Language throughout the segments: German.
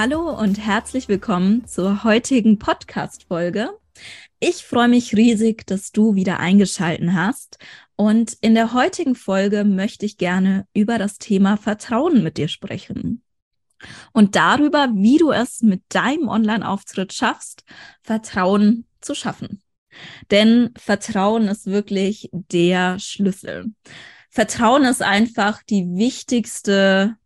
Hallo und herzlich willkommen zur heutigen Podcast-Folge. Ich freue mich riesig, dass du wieder eingeschalten hast. Und in der heutigen Folge möchte ich gerne über das Thema Vertrauen mit dir sprechen. Und darüber, wie du es mit deinem Online-Auftritt schaffst, Vertrauen zu schaffen. Denn Vertrauen ist wirklich der Schlüssel. Vertrauen ist einfach die wichtigste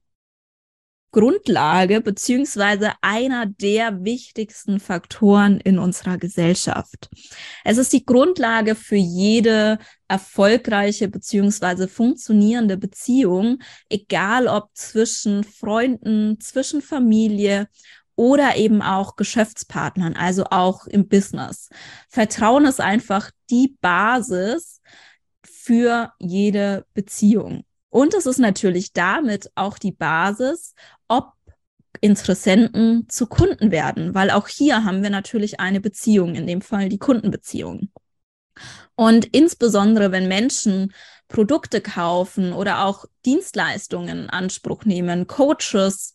Grundlage beziehungsweise einer der wichtigsten Faktoren in unserer Gesellschaft. Es ist die Grundlage für jede erfolgreiche beziehungsweise funktionierende Beziehung, egal ob zwischen Freunden, zwischen Familie oder eben auch Geschäftspartnern, also auch im Business. Vertrauen ist einfach die Basis für jede Beziehung. Und es ist natürlich damit auch die Basis, ob Interessenten zu Kunden werden, weil auch hier haben wir natürlich eine Beziehung, in dem Fall die Kundenbeziehung. Und insbesondere, wenn Menschen Produkte kaufen oder auch Dienstleistungen in Anspruch nehmen, Coaches,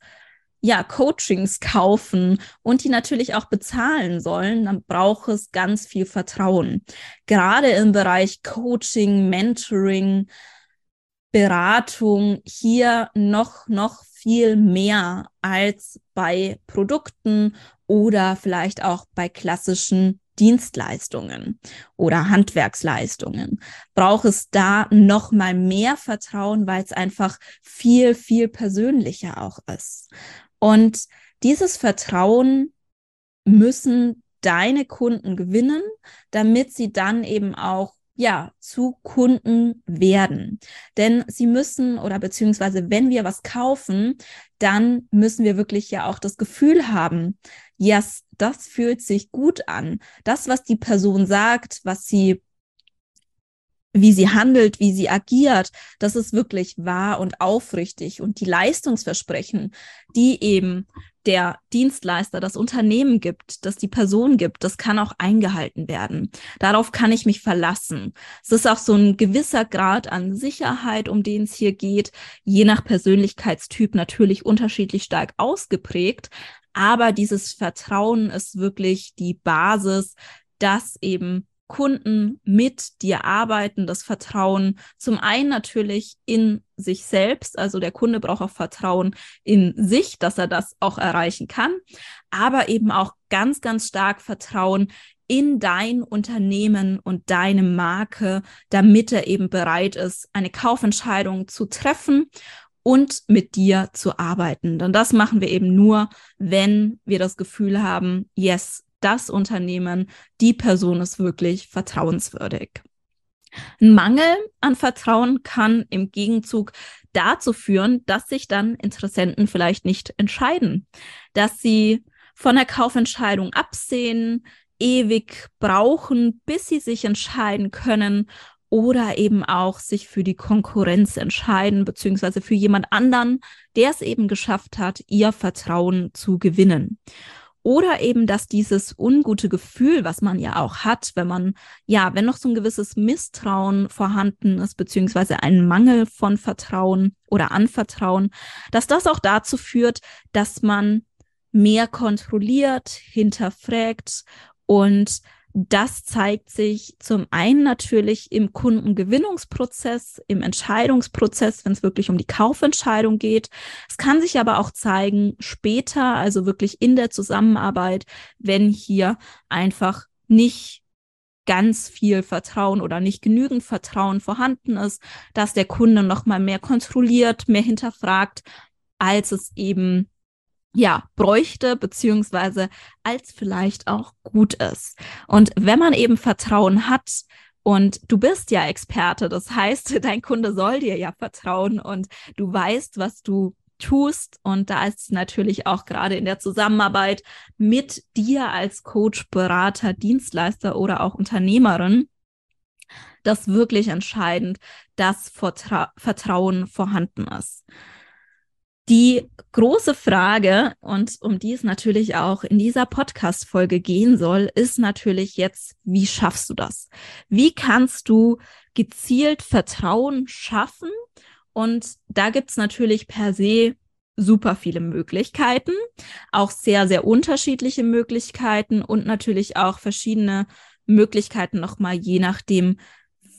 ja, Coachings kaufen und die natürlich auch bezahlen sollen, dann braucht es ganz viel Vertrauen. Gerade im Bereich Coaching, Mentoring, Beratung hier noch, noch viel mehr als bei Produkten oder vielleicht auch bei klassischen Dienstleistungen oder Handwerksleistungen. Braucht es da noch mal mehr Vertrauen, weil es einfach viel, viel persönlicher auch ist. Und dieses Vertrauen müssen deine Kunden gewinnen, damit sie dann eben auch ja, zu Kunden werden. Denn sie müssen oder beziehungsweise wenn wir was kaufen, dann müssen wir wirklich ja auch das Gefühl haben, yes, das fühlt sich gut an. Das, was die Person sagt, was sie wie sie handelt, wie sie agiert, das ist wirklich wahr und aufrichtig und die Leistungsversprechen, die eben der Dienstleister, das Unternehmen gibt, das die Person gibt, das kann auch eingehalten werden. Darauf kann ich mich verlassen. Es ist auch so ein gewisser Grad an Sicherheit, um den es hier geht, je nach Persönlichkeitstyp natürlich unterschiedlich stark ausgeprägt. Aber dieses Vertrauen ist wirklich die Basis, dass eben Kunden mit dir arbeiten, das Vertrauen zum einen natürlich in sich selbst, also der Kunde braucht auch Vertrauen in sich, dass er das auch erreichen kann, aber eben auch ganz, ganz stark Vertrauen in dein Unternehmen und deine Marke, damit er eben bereit ist, eine Kaufentscheidung zu treffen und mit dir zu arbeiten. Denn das machen wir eben nur, wenn wir das Gefühl haben, yes, das Unternehmen, die Person ist wirklich vertrauenswürdig. Ein Mangel an Vertrauen kann im Gegenzug dazu führen, dass sich dann Interessenten vielleicht nicht entscheiden, dass sie von der Kaufentscheidung absehen, ewig brauchen, bis sie sich entscheiden können oder eben auch sich für die Konkurrenz entscheiden, beziehungsweise für jemand anderen, der es eben geschafft hat, ihr Vertrauen zu gewinnen. Oder eben, dass dieses ungute Gefühl, was man ja auch hat, wenn man, ja, wenn noch so ein gewisses Misstrauen vorhanden ist, beziehungsweise ein Mangel von Vertrauen oder Anvertrauen, dass das auch dazu führt, dass man mehr kontrolliert, hinterfragt und das zeigt sich zum einen natürlich im Kundengewinnungsprozess, im Entscheidungsprozess, wenn es wirklich um die Kaufentscheidung geht. Es kann sich aber auch zeigen später, also wirklich in der Zusammenarbeit, wenn hier einfach nicht ganz viel Vertrauen oder nicht genügend Vertrauen vorhanden ist, dass der Kunde noch mal mehr kontrolliert, mehr hinterfragt, als es eben ja, bräuchte, beziehungsweise als vielleicht auch gut ist. Und wenn man eben Vertrauen hat, und du bist ja Experte, das heißt, dein Kunde soll dir ja vertrauen und du weißt, was du tust. Und da ist natürlich auch gerade in der Zusammenarbeit mit dir als Coach, Berater, Dienstleister oder auch Unternehmerin das wirklich entscheidend, dass Vertra Vertrauen vorhanden ist. Die große Frage, und um die es natürlich auch in dieser Podcast-Folge gehen soll, ist natürlich jetzt, wie schaffst du das? Wie kannst du gezielt Vertrauen schaffen? Und da gibt es natürlich per se super viele Möglichkeiten, auch sehr, sehr unterschiedliche Möglichkeiten und natürlich auch verschiedene Möglichkeiten nochmal je nachdem,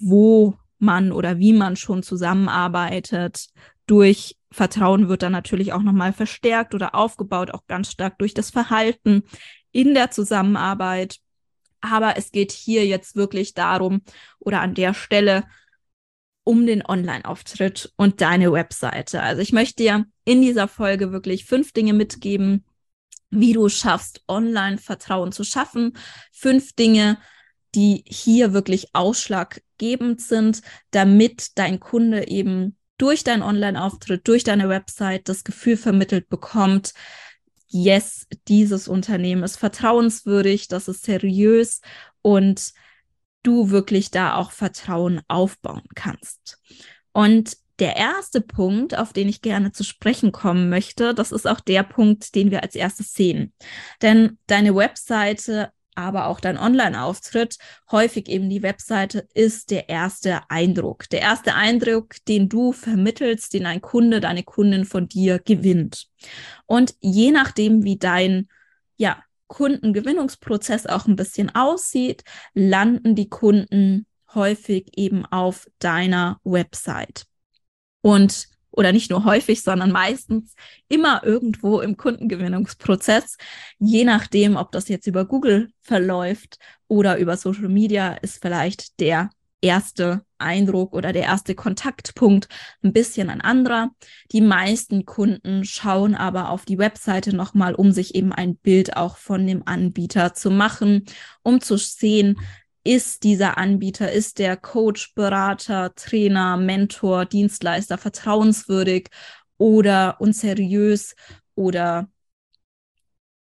wo man oder wie man schon zusammenarbeitet, durch Vertrauen wird dann natürlich auch nochmal verstärkt oder aufgebaut, auch ganz stark durch das Verhalten in der Zusammenarbeit. Aber es geht hier jetzt wirklich darum oder an der Stelle um den Online-Auftritt und deine Webseite. Also ich möchte dir in dieser Folge wirklich fünf Dinge mitgeben, wie du schaffst, Online-Vertrauen zu schaffen. Fünf Dinge, die hier wirklich ausschlaggebend sind, damit dein Kunde eben durch deinen Online-Auftritt, durch deine Website das Gefühl vermittelt bekommt, yes, dieses Unternehmen ist vertrauenswürdig, das ist seriös und du wirklich da auch Vertrauen aufbauen kannst. Und der erste Punkt, auf den ich gerne zu sprechen kommen möchte, das ist auch der Punkt, den wir als erstes sehen. Denn deine Webseite aber auch dein Online-Auftritt, häufig eben die Webseite, ist der erste Eindruck. Der erste Eindruck, den du vermittelst, den ein Kunde, deine Kundin von dir gewinnt. Und je nachdem, wie dein, ja, Kundengewinnungsprozess auch ein bisschen aussieht, landen die Kunden häufig eben auf deiner Website. Und oder nicht nur häufig, sondern meistens immer irgendwo im Kundengewinnungsprozess. Je nachdem, ob das jetzt über Google verläuft oder über Social Media, ist vielleicht der erste Eindruck oder der erste Kontaktpunkt ein bisschen ein anderer. Die meisten Kunden schauen aber auf die Webseite nochmal, um sich eben ein Bild auch von dem Anbieter zu machen, um zu sehen, ist dieser Anbieter, ist der Coach, Berater, Trainer, Mentor, Dienstleister vertrauenswürdig oder unseriös oder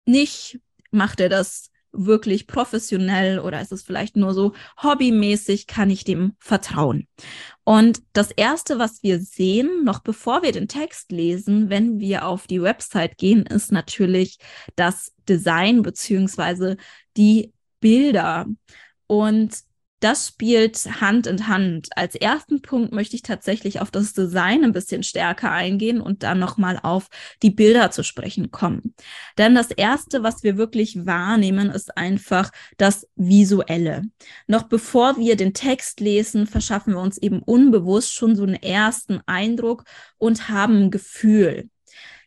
nicht? Macht er das wirklich professionell oder ist es vielleicht nur so hobbymäßig, kann ich dem vertrauen? Und das Erste, was wir sehen, noch bevor wir den Text lesen, wenn wir auf die Website gehen, ist natürlich das Design beziehungsweise die Bilder. Und das spielt Hand in Hand. Als ersten Punkt möchte ich tatsächlich auf das Design ein bisschen stärker eingehen und dann nochmal auf die Bilder zu sprechen kommen. Denn das erste, was wir wirklich wahrnehmen, ist einfach das Visuelle. Noch bevor wir den Text lesen, verschaffen wir uns eben unbewusst schon so einen ersten Eindruck und haben ein Gefühl.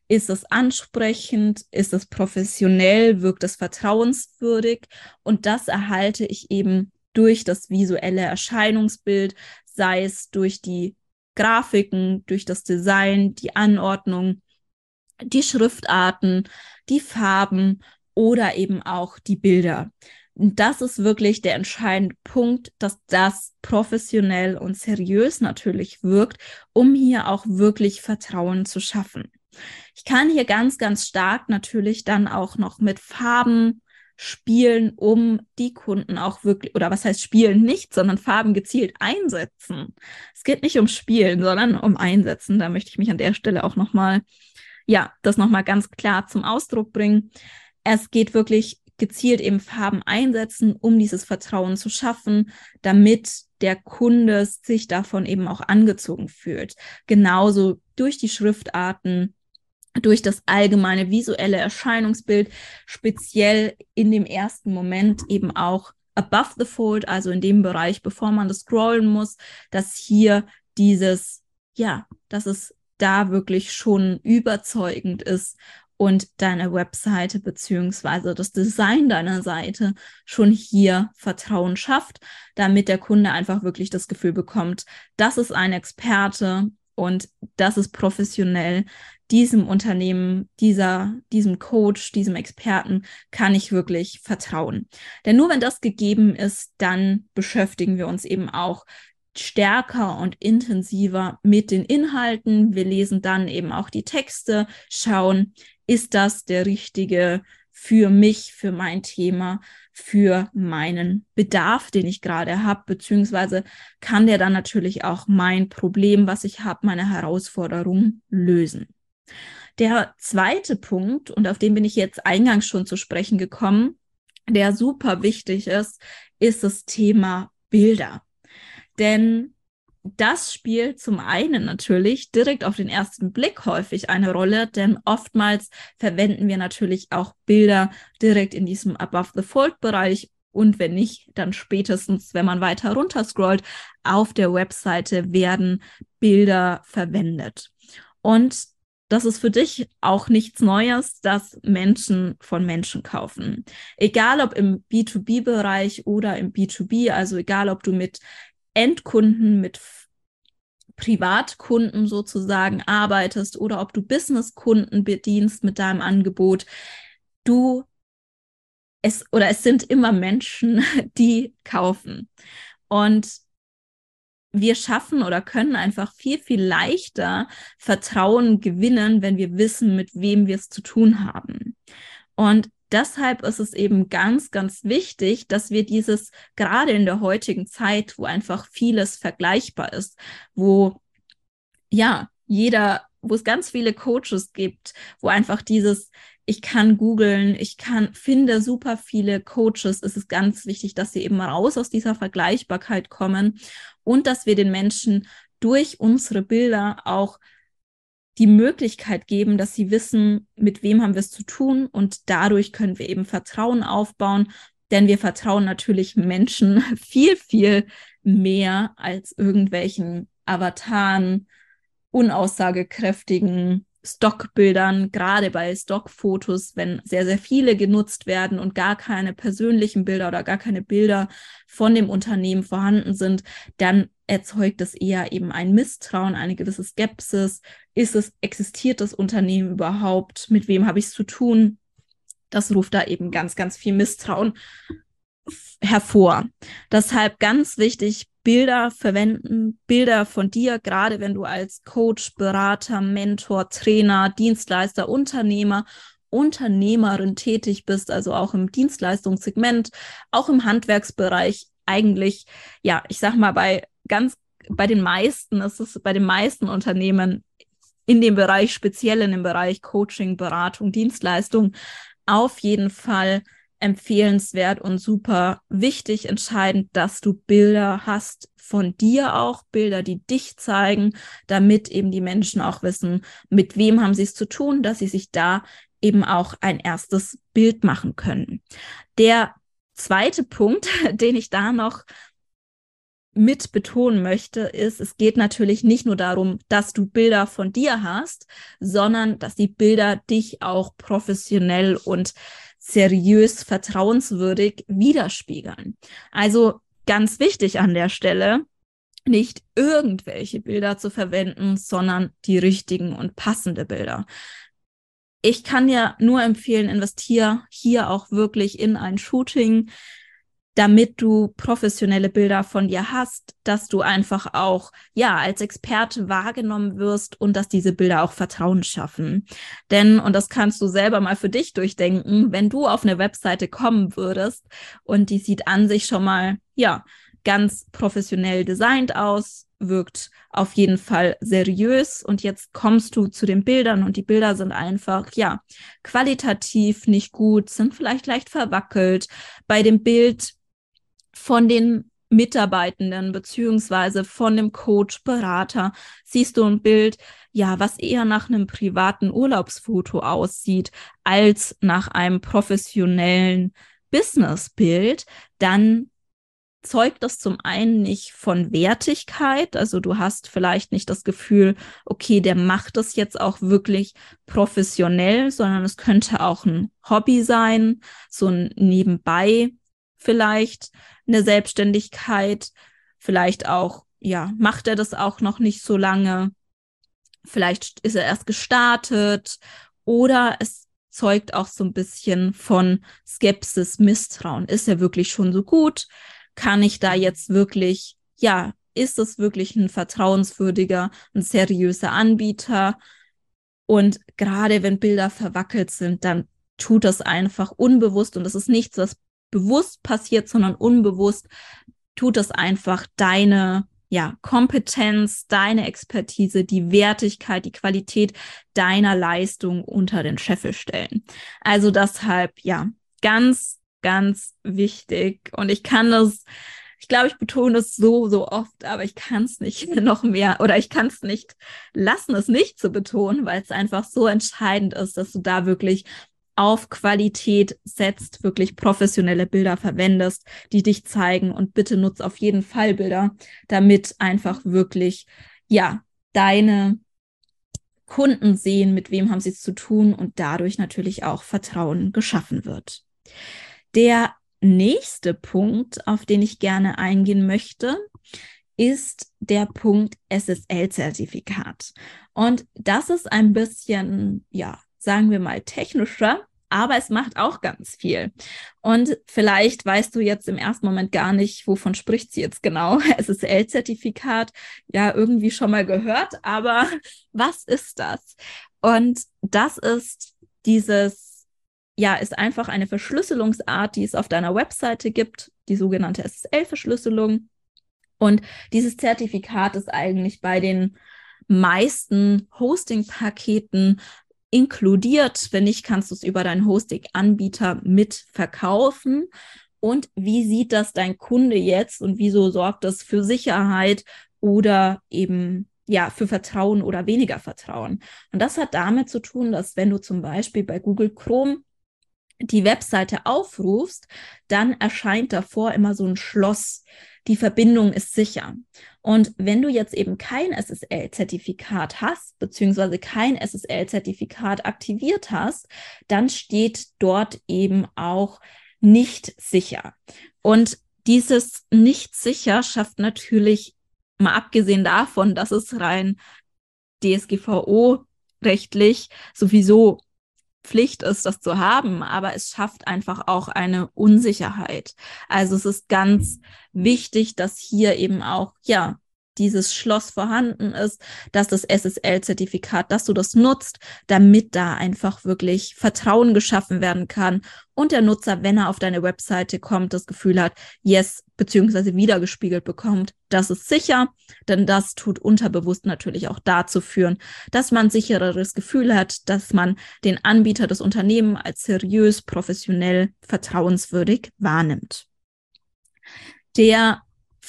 Ist es ansprechend? Ist es professionell? Wirkt es vertrauenswürdig? Und das erhalte ich eben durch das visuelle Erscheinungsbild, sei es durch die Grafiken, durch das Design, die Anordnung, die Schriftarten, die Farben oder eben auch die Bilder. Und das ist wirklich der entscheidende Punkt, dass das professionell und seriös natürlich wirkt, um hier auch wirklich Vertrauen zu schaffen. Ich kann hier ganz, ganz stark natürlich dann auch noch mit Farben spielen, um die Kunden auch wirklich, oder was heißt spielen nicht, sondern Farben gezielt einsetzen. Es geht nicht um Spielen, sondern um Einsetzen. Da möchte ich mich an der Stelle auch nochmal, ja, das nochmal ganz klar zum Ausdruck bringen. Es geht wirklich gezielt eben Farben einsetzen, um dieses Vertrauen zu schaffen, damit der Kunde sich davon eben auch angezogen fühlt. Genauso durch die Schriftarten, durch das allgemeine visuelle Erscheinungsbild, speziell in dem ersten Moment eben auch above the fold, also in dem Bereich, bevor man das scrollen muss, dass hier dieses, ja, dass es da wirklich schon überzeugend ist und deine Webseite beziehungsweise das Design deiner Seite schon hier Vertrauen schafft, damit der Kunde einfach wirklich das Gefühl bekommt, das ist ein Experte und das ist professionell. Diesem Unternehmen, dieser, diesem Coach, diesem Experten kann ich wirklich vertrauen. Denn nur wenn das gegeben ist, dann beschäftigen wir uns eben auch stärker und intensiver mit den Inhalten. Wir lesen dann eben auch die Texte, schauen, ist das der richtige für mich, für mein Thema, für meinen Bedarf, den ich gerade habe, beziehungsweise kann der dann natürlich auch mein Problem, was ich habe, meine Herausforderung lösen. Der zweite Punkt, und auf den bin ich jetzt eingangs schon zu sprechen gekommen, der super wichtig ist, ist das Thema Bilder. Denn das spielt zum einen natürlich direkt auf den ersten Blick häufig eine Rolle, denn oftmals verwenden wir natürlich auch Bilder direkt in diesem Above the Fold Bereich und wenn nicht, dann spätestens, wenn man weiter runter scrollt, auf der Webseite werden Bilder verwendet. Und das ist für dich auch nichts Neues, dass Menschen von Menschen kaufen. Egal ob im B2B-Bereich oder im B2B, also egal ob du mit Endkunden, mit Privatkunden sozusagen arbeitest oder ob du Businesskunden bedienst mit deinem Angebot, du es oder es sind immer Menschen, die kaufen. Und wir schaffen oder können einfach viel, viel leichter Vertrauen gewinnen, wenn wir wissen, mit wem wir es zu tun haben. Und deshalb ist es eben ganz, ganz wichtig, dass wir dieses gerade in der heutigen Zeit, wo einfach vieles vergleichbar ist, wo ja jeder, wo es ganz viele Coaches gibt, wo einfach dieses ich kann googeln, ich kann, finde super viele Coaches. Es ist ganz wichtig, dass sie eben raus aus dieser Vergleichbarkeit kommen und dass wir den Menschen durch unsere Bilder auch die Möglichkeit geben, dass sie wissen, mit wem haben wir es zu tun und dadurch können wir eben Vertrauen aufbauen, denn wir vertrauen natürlich Menschen viel, viel mehr als irgendwelchen Avataren, unaussagekräftigen Stockbildern, gerade bei Stockfotos, wenn sehr, sehr viele genutzt werden und gar keine persönlichen Bilder oder gar keine Bilder von dem Unternehmen vorhanden sind, dann erzeugt es eher eben ein Misstrauen, eine gewisse Skepsis. Ist es, existiert das Unternehmen überhaupt? Mit wem habe ich es zu tun? Das ruft da eben ganz, ganz viel Misstrauen hervor. Deshalb ganz wichtig, Bilder verwenden, Bilder von dir, gerade wenn du als Coach, Berater, Mentor, Trainer, Dienstleister, Unternehmer, Unternehmerin tätig bist, also auch im Dienstleistungssegment, auch im Handwerksbereich, eigentlich, ja, ich sag mal, bei ganz, bei den meisten, ist es bei den meisten Unternehmen in dem Bereich, speziell in dem Bereich Coaching, Beratung, Dienstleistung, auf jeden Fall empfehlenswert und super wichtig, entscheidend, dass du Bilder hast von dir auch, Bilder, die dich zeigen, damit eben die Menschen auch wissen, mit wem haben sie es zu tun, dass sie sich da eben auch ein erstes Bild machen können. Der zweite Punkt, den ich da noch mit betonen möchte, ist, es geht natürlich nicht nur darum, dass du Bilder von dir hast, sondern dass die Bilder dich auch professionell und seriös, vertrauenswürdig widerspiegeln. Also ganz wichtig an der Stelle, nicht irgendwelche Bilder zu verwenden, sondern die richtigen und passende Bilder. Ich kann ja nur empfehlen, investiere hier auch wirklich in ein Shooting, damit du professionelle Bilder von dir hast, dass du einfach auch, ja, als Experte wahrgenommen wirst und dass diese Bilder auch Vertrauen schaffen. Denn, und das kannst du selber mal für dich durchdenken, wenn du auf eine Webseite kommen würdest und die sieht an sich schon mal, ja, ganz professionell designt aus, wirkt auf jeden Fall seriös und jetzt kommst du zu den Bildern und die Bilder sind einfach, ja, qualitativ nicht gut, sind vielleicht leicht verwackelt. Bei dem Bild von den Mitarbeitenden beziehungsweise von dem Coach, Berater, siehst du ein Bild, ja, was eher nach einem privaten Urlaubsfoto aussieht als nach einem professionellen Businessbild, dann zeugt das zum einen nicht von Wertigkeit, also du hast vielleicht nicht das Gefühl, okay, der macht das jetzt auch wirklich professionell, sondern es könnte auch ein Hobby sein, so ein nebenbei vielleicht eine Selbstständigkeit, vielleicht auch, ja, macht er das auch noch nicht so lange, vielleicht ist er erst gestartet oder es zeugt auch so ein bisschen von Skepsis, Misstrauen. Ist er wirklich schon so gut? Kann ich da jetzt wirklich, ja, ist es wirklich ein vertrauenswürdiger, ein seriöser Anbieter? Und gerade wenn Bilder verwackelt sind, dann tut das einfach unbewusst und das ist nichts, was bewusst passiert, sondern unbewusst tut das einfach deine ja, Kompetenz, deine Expertise, die Wertigkeit, die Qualität deiner Leistung unter den Scheffel stellen. Also deshalb, ja, ganz, ganz wichtig. Und ich kann das, ich glaube, ich betone es so, so oft, aber ich kann es nicht noch mehr oder ich kann es nicht lassen, es nicht zu betonen, weil es einfach so entscheidend ist, dass du da wirklich auf Qualität setzt, wirklich professionelle Bilder verwendest, die dich zeigen und bitte nutz auf jeden Fall Bilder, damit einfach wirklich, ja, deine Kunden sehen, mit wem haben sie es zu tun und dadurch natürlich auch Vertrauen geschaffen wird. Der nächste Punkt, auf den ich gerne eingehen möchte, ist der Punkt SSL-Zertifikat. Und das ist ein bisschen, ja, sagen wir mal, technischer, aber es macht auch ganz viel. Und vielleicht weißt du jetzt im ersten Moment gar nicht, wovon spricht sie jetzt genau. SSL-Zertifikat, ja, irgendwie schon mal gehört, aber was ist das? Und das ist dieses, ja, ist einfach eine Verschlüsselungsart, die es auf deiner Webseite gibt, die sogenannte SSL-Verschlüsselung. Und dieses Zertifikat ist eigentlich bei den meisten Hosting-Paketen inkludiert. Wenn nicht, kannst du es über deinen Hosting-Anbieter mitverkaufen. Und wie sieht das dein Kunde jetzt und wieso sorgt das für Sicherheit oder eben ja, für Vertrauen oder weniger Vertrauen. Und das hat damit zu tun, dass wenn du zum Beispiel bei Google Chrome die Webseite aufrufst, dann erscheint davor immer so ein Schloss die Verbindung ist sicher. Und wenn du jetzt eben kein SSL-Zertifikat hast, beziehungsweise kein SSL-Zertifikat aktiviert hast, dann steht dort eben auch nicht sicher. Und dieses nicht sicher schafft natürlich, mal abgesehen davon, dass es rein DSGVO rechtlich sowieso Pflicht ist, das zu haben, aber es schafft einfach auch eine Unsicherheit. Also es ist ganz wichtig, dass hier eben auch, ja, dieses Schloss vorhanden ist, dass das SSL-Zertifikat, dass du das nutzt, damit da einfach wirklich Vertrauen geschaffen werden kann und der Nutzer, wenn er auf deine Webseite kommt, das Gefühl hat, yes, beziehungsweise wiedergespiegelt bekommt, das ist sicher, denn das tut unterbewusst natürlich auch dazu führen, dass man sichereres Gefühl hat, dass man den Anbieter des Unternehmens als seriös, professionell, vertrauenswürdig wahrnimmt. Der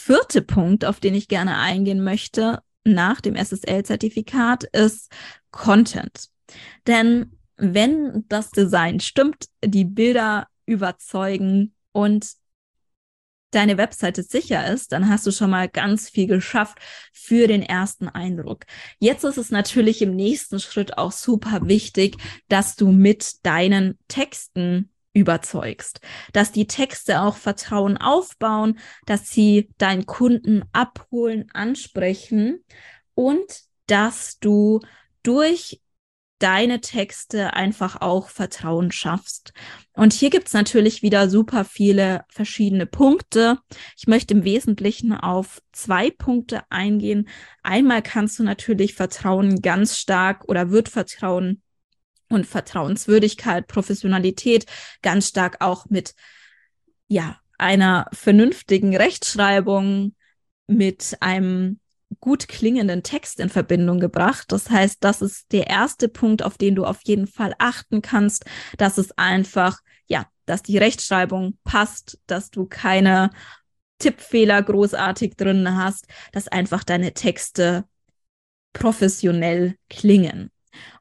vierte Punkt, auf den ich gerne eingehen möchte nach dem SSL-Zertifikat, ist Content. Denn wenn das Design stimmt, die Bilder überzeugen und deine Webseite sicher ist, dann hast du schon mal ganz viel geschafft für den ersten Eindruck. Jetzt ist es natürlich im nächsten Schritt auch super wichtig, dass du mit deinen Texten überzeugst, dass die Texte auch Vertrauen aufbauen, dass sie deinen Kunden abholen, ansprechen und dass du durch deine Texte einfach auch Vertrauen schaffst. Und hier gibt's natürlich wieder super viele verschiedene Punkte. Ich möchte im Wesentlichen auf zwei Punkte eingehen. Einmal kannst du natürlich Vertrauen ganz stark oder wird Vertrauen und Vertrauenswürdigkeit, Professionalität ganz stark auch mit, ja, einer vernünftigen Rechtschreibung, mit einem gut klingenden Text in Verbindung gebracht. Das heißt, das ist der erste Punkt, auf den du auf jeden Fall achten kannst, dass es einfach, ja, dass die Rechtschreibung passt, dass du keine Tippfehler großartig drin hast, dass einfach deine Texte professionell klingen.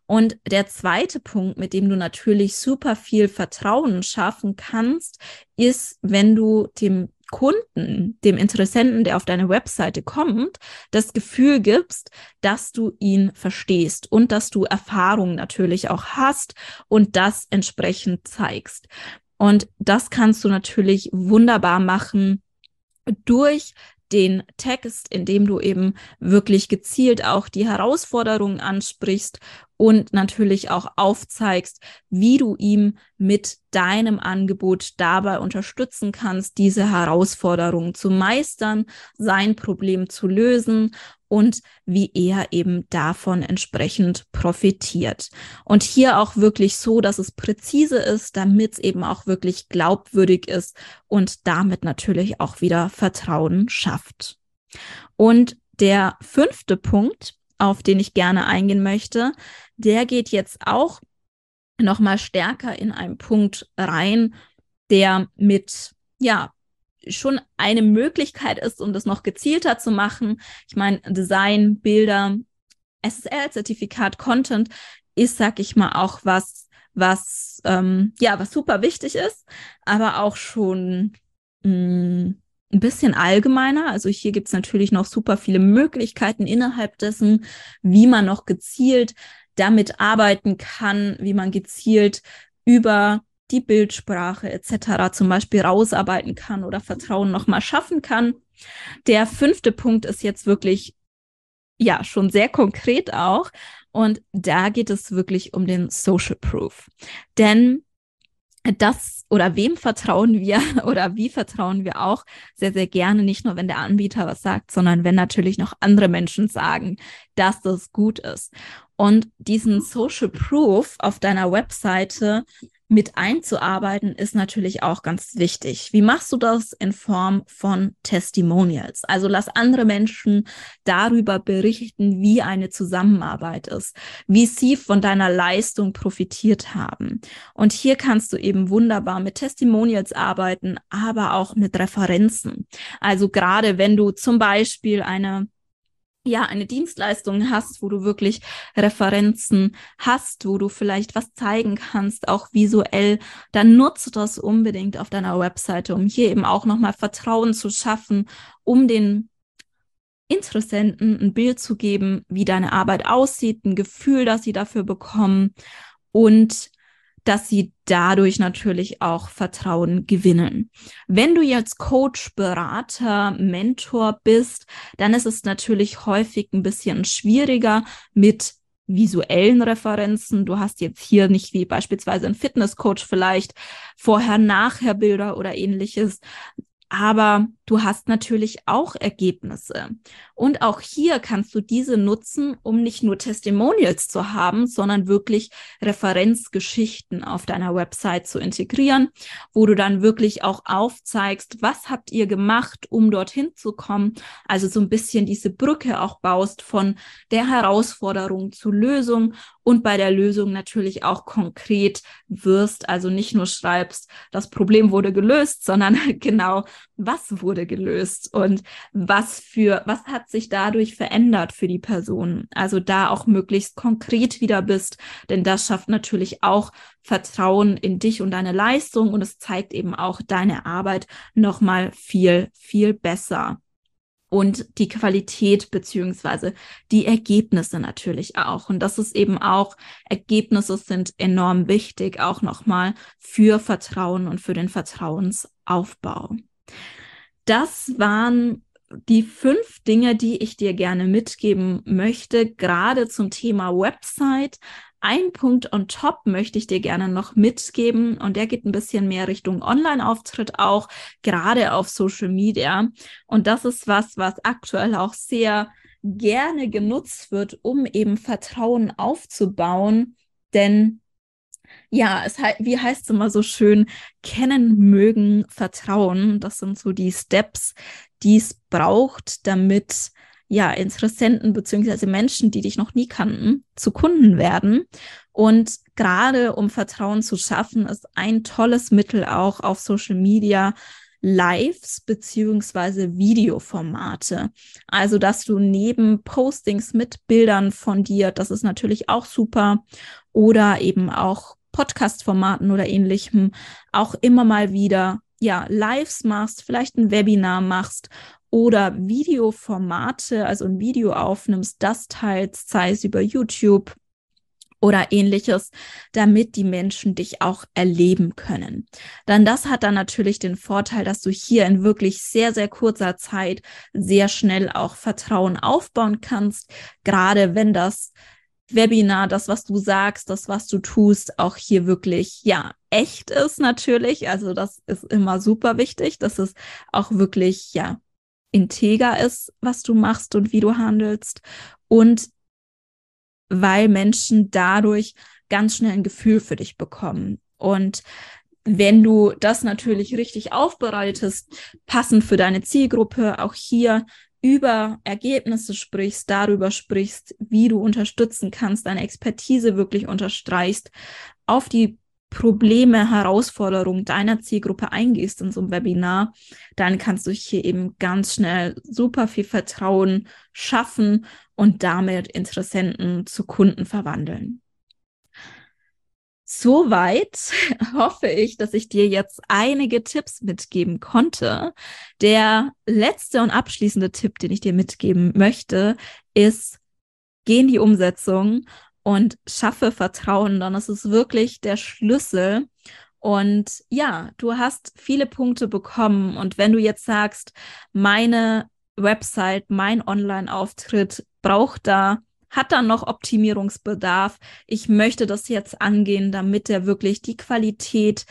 Und der zweite Punkt, mit dem du natürlich super viel Vertrauen schaffen kannst, ist, wenn du dem Kunden, dem Interessenten, der auf deine Webseite kommt, das Gefühl gibst, dass du ihn verstehst und dass du Erfahrung natürlich auch hast und das entsprechend zeigst. Und das kannst du natürlich wunderbar machen durch den Text, in dem du eben wirklich gezielt auch die Herausforderungen ansprichst und natürlich auch aufzeigst, wie du ihm mit deinem Angebot dabei unterstützen kannst, diese Herausforderungen zu meistern, sein Problem zu lösen und wie er eben davon entsprechend profitiert. Und hier auch wirklich so, dass es präzise ist, damit es eben auch wirklich glaubwürdig ist und damit natürlich auch wieder Vertrauen schafft. Und der fünfte Punkt, auf den ich gerne eingehen möchte, der geht jetzt auch noch mal stärker in einen Punkt rein, der mit ja schon eine Möglichkeit ist, um das noch gezielter zu machen. Ich meine, Design, Bilder, SSL-Zertifikat, Content ist, sag ich mal, auch was, was ähm, ja, was super wichtig ist, aber auch schon mh, mm, ein bisschen allgemeiner. Also hier gibt es natürlich noch super viele Möglichkeiten innerhalb dessen, wie man noch gezielt damit arbeiten kann, wie man gezielt über die Bildsprache etc. zum Beispiel rausarbeiten kann oder Vertrauen nochmal schaffen kann. Der fünfte Punkt ist jetzt wirklich, ja, schon sehr konkret auch. Und da geht es wirklich um den Social Proof. Denn das oder wem vertrauen wir oder wie vertrauen wir auch sehr, sehr gerne, nicht nur wenn der Anbieter was sagt, sondern wenn natürlich noch andere Menschen sagen, dass das gut ist. Und diesen Social Proof auf deiner Webseite mit einzuarbeiten, ist natürlich auch ganz wichtig. Wie machst du das in Form von Testimonials? Also lass andere Menschen darüber berichten, wie eine Zusammenarbeit ist, wie sie von deiner Leistung profitiert haben. Und hier kannst du eben wunderbar mit Testimonials arbeiten, aber auch mit Referenzen. Also gerade wenn du zum Beispiel eine ja, eine Dienstleistung hast, wo du wirklich Referenzen hast, wo du vielleicht was zeigen kannst, auch visuell, dann nutze das unbedingt auf deiner Webseite, um hier eben auch nochmal Vertrauen zu schaffen, um den Interessenten ein Bild zu geben, wie deine Arbeit aussieht, ein Gefühl, das sie dafür bekommen und dass sie dadurch natürlich auch Vertrauen gewinnen. Wenn du jetzt Coach, Berater, Mentor bist, dann ist es natürlich häufig ein bisschen schwieriger mit visuellen Referenzen. Du hast jetzt hier nicht wie beispielsweise ein Fitnesscoach vielleicht vorher-nachher-Bilder oder ähnliches, aber du hast natürlich auch Ergebnisse. Und auch hier kannst du diese nutzen, um nicht nur Testimonials zu haben, sondern wirklich Referenzgeschichten auf deiner Website zu integrieren, wo du dann wirklich auch aufzeigst, was habt ihr gemacht, um dorthin zu kommen. Also so ein bisschen diese Brücke auch baust von der Herausforderung zur Lösung und bei der Lösung natürlich auch konkret wirst, also nicht nur schreibst, das Problem wurde gelöst, sondern genau, was wurde gelöst und was für, was hat sich dadurch verändert für die Person. Also da auch möglichst konkret wieder bist, denn das schafft natürlich auch Vertrauen in dich und deine Leistung und es zeigt eben auch deine Arbeit nochmal viel, viel besser und die Qualität beziehungsweise die Ergebnisse natürlich auch. Und das ist eben auch, Ergebnisse sind enorm wichtig, auch nochmal für Vertrauen und für den Vertrauensaufbau. Das waren die fünf Dinge, die ich dir gerne mitgeben möchte, gerade zum Thema Website, ein Punkt on top möchte ich dir gerne noch mitgeben und der geht ein bisschen mehr Richtung Online-Auftritt auch, gerade auf Social Media. Und das ist was, was aktuell auch sehr gerne genutzt wird, um eben Vertrauen aufzubauen. Denn ja, es wie heißt es immer so schön, kennen, mögen, vertrauen. Das sind so die Steps, die es braucht, damit ja, Interessenten beziehungsweise Menschen, die dich noch nie kannten, zu Kunden werden. Und gerade um Vertrauen zu schaffen, ist ein tolles Mittel auch auf Social Media Lives beziehungsweise Videoformate. Also, dass du neben Postings mit Bildern von dir, das ist natürlich auch super, oder eben auch Podcast-Formaten oder ähnlichem, auch immer mal wieder ja, Lives machst, vielleicht ein Webinar machst oder Videoformate, also ein Video aufnimmst, das teilst, sei es über YouTube oder ähnliches, damit die Menschen dich auch erleben können. Dann das hat dann natürlich den Vorteil, dass du hier in wirklich sehr, sehr kurzer Zeit sehr schnell auch Vertrauen aufbauen kannst, gerade wenn das Webinar, das, was du sagst, das, was du tust, auch hier wirklich, ja, echt ist natürlich. Also das ist immer super wichtig, dass es auch wirklich, ja, integer ist, was du machst und wie du handelst. Und weil Menschen dadurch ganz schnell ein Gefühl für dich bekommen. Und wenn du das natürlich richtig aufbereitest, passend für deine Zielgruppe, auch hier über Ergebnisse sprichst, darüber sprichst, wie du unterstützen kannst, deine Expertise wirklich unterstreichst, auf die Probleme, Herausforderungen deiner Zielgruppe eingehst in so einem Webinar, dann kannst du hier eben ganz schnell super viel Vertrauen schaffen und damit Interessenten zu Kunden verwandeln. Soweit hoffe ich, dass ich dir jetzt einige Tipps mitgeben konnte. Der letzte und abschließende Tipp, den ich dir mitgeben möchte, ist, geh in die Umsetzung und schaffe Vertrauen. Dann ist es wirklich der Schlüssel. Und ja, du hast viele Punkte bekommen. Und wenn du jetzt sagst, meine Website, mein Online-Auftritt braucht da hat da noch Optimierungsbedarf. Ich möchte das jetzt angehen, damit er wirklich die Qualität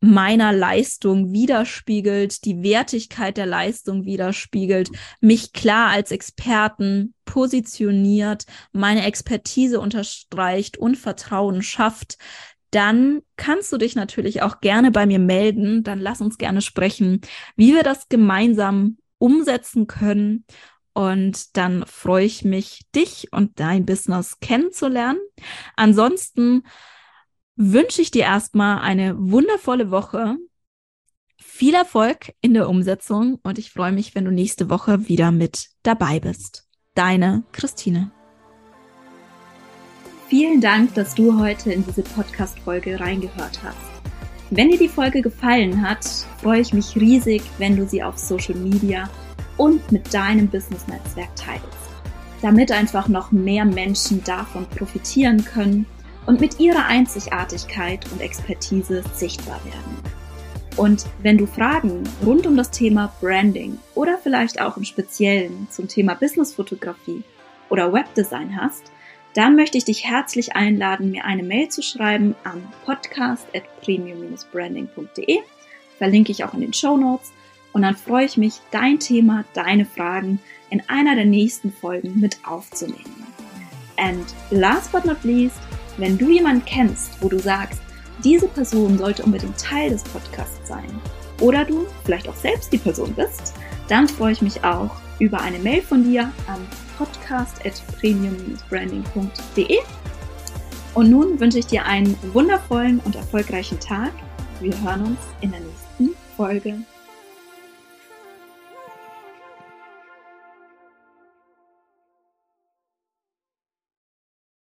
meiner Leistung widerspiegelt, die Wertigkeit der Leistung widerspiegelt, mich klar als Experten positioniert, meine Expertise unterstreicht und Vertrauen schafft, dann kannst du dich natürlich auch gerne bei mir melden. Dann lass uns gerne sprechen, wie wir das gemeinsam umsetzen können und dann freue ich mich, dich und dein Business kennenzulernen. Ansonsten wünsche ich dir erstmal eine wundervolle Woche. Viel Erfolg in der Umsetzung und ich freue mich, wenn du nächste Woche wieder mit dabei bist. Deine Christine. Vielen Dank, dass du heute in diese Podcast-Folge reingehört hast. Wenn dir die Folge gefallen hat, freue ich mich riesig, wenn du sie auf Social Media und mit deinem Business-Netzwerk teilst, damit einfach noch mehr Menschen davon profitieren können und mit ihrer Einzigartigkeit und Expertise sichtbar werden. Und wenn du Fragen rund um das Thema Branding oder vielleicht auch im Speziellen zum Thema Businessfotografie oder Webdesign hast, dann möchte ich dich herzlich einladen, mir eine Mail zu schreiben an podcast.premium-branding.de. Verlinke ich auch in den Show Notes und dann freue ich mich, dein Thema, deine Fragen in einer der nächsten Folgen mit aufzunehmen. And last but not least, wenn du jemanden kennst, wo du sagst, diese Person sollte unbedingt Teil des Podcasts sein, oder du vielleicht auch selbst die Person bist, dann freue ich mich auch über eine Mail von dir an podcast.premium-branding.de. Und nun wünsche ich dir einen wundervollen und erfolgreichen Tag. Wir hören uns in der nächsten Folge.